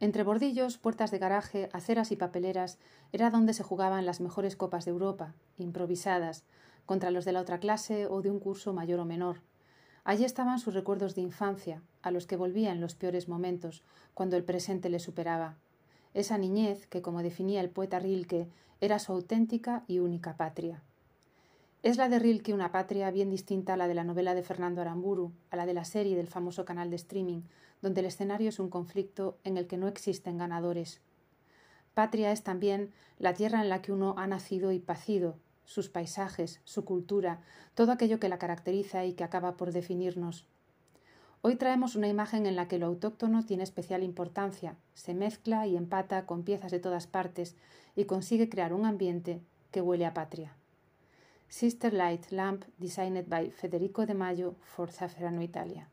Entre bordillos, puertas de garaje, aceras y papeleras era donde se jugaban las mejores copas de Europa, improvisadas, contra los de la otra clase o de un curso mayor o menor. Allí estaban sus recuerdos de infancia, a los que volvía en los peores momentos, cuando el presente le superaba. Esa niñez que, como definía el poeta Rilke, era su auténtica y única patria. Es la de Rilke una patria bien distinta a la de la novela de Fernando Aramburu, a la de la serie del famoso canal de streaming, donde el escenario es un conflicto en el que no existen ganadores. Patria es también la tierra en la que uno ha nacido y pacido, sus paisajes, su cultura, todo aquello que la caracteriza y que acaba por definirnos. Hoy traemos una imagen en la que lo autóctono tiene especial importancia, se mezcla y empata con piezas de todas partes y consigue crear un ambiente que huele a patria. Sister Light Lamp, designed by Federico De Mayo for Zafferano Italia.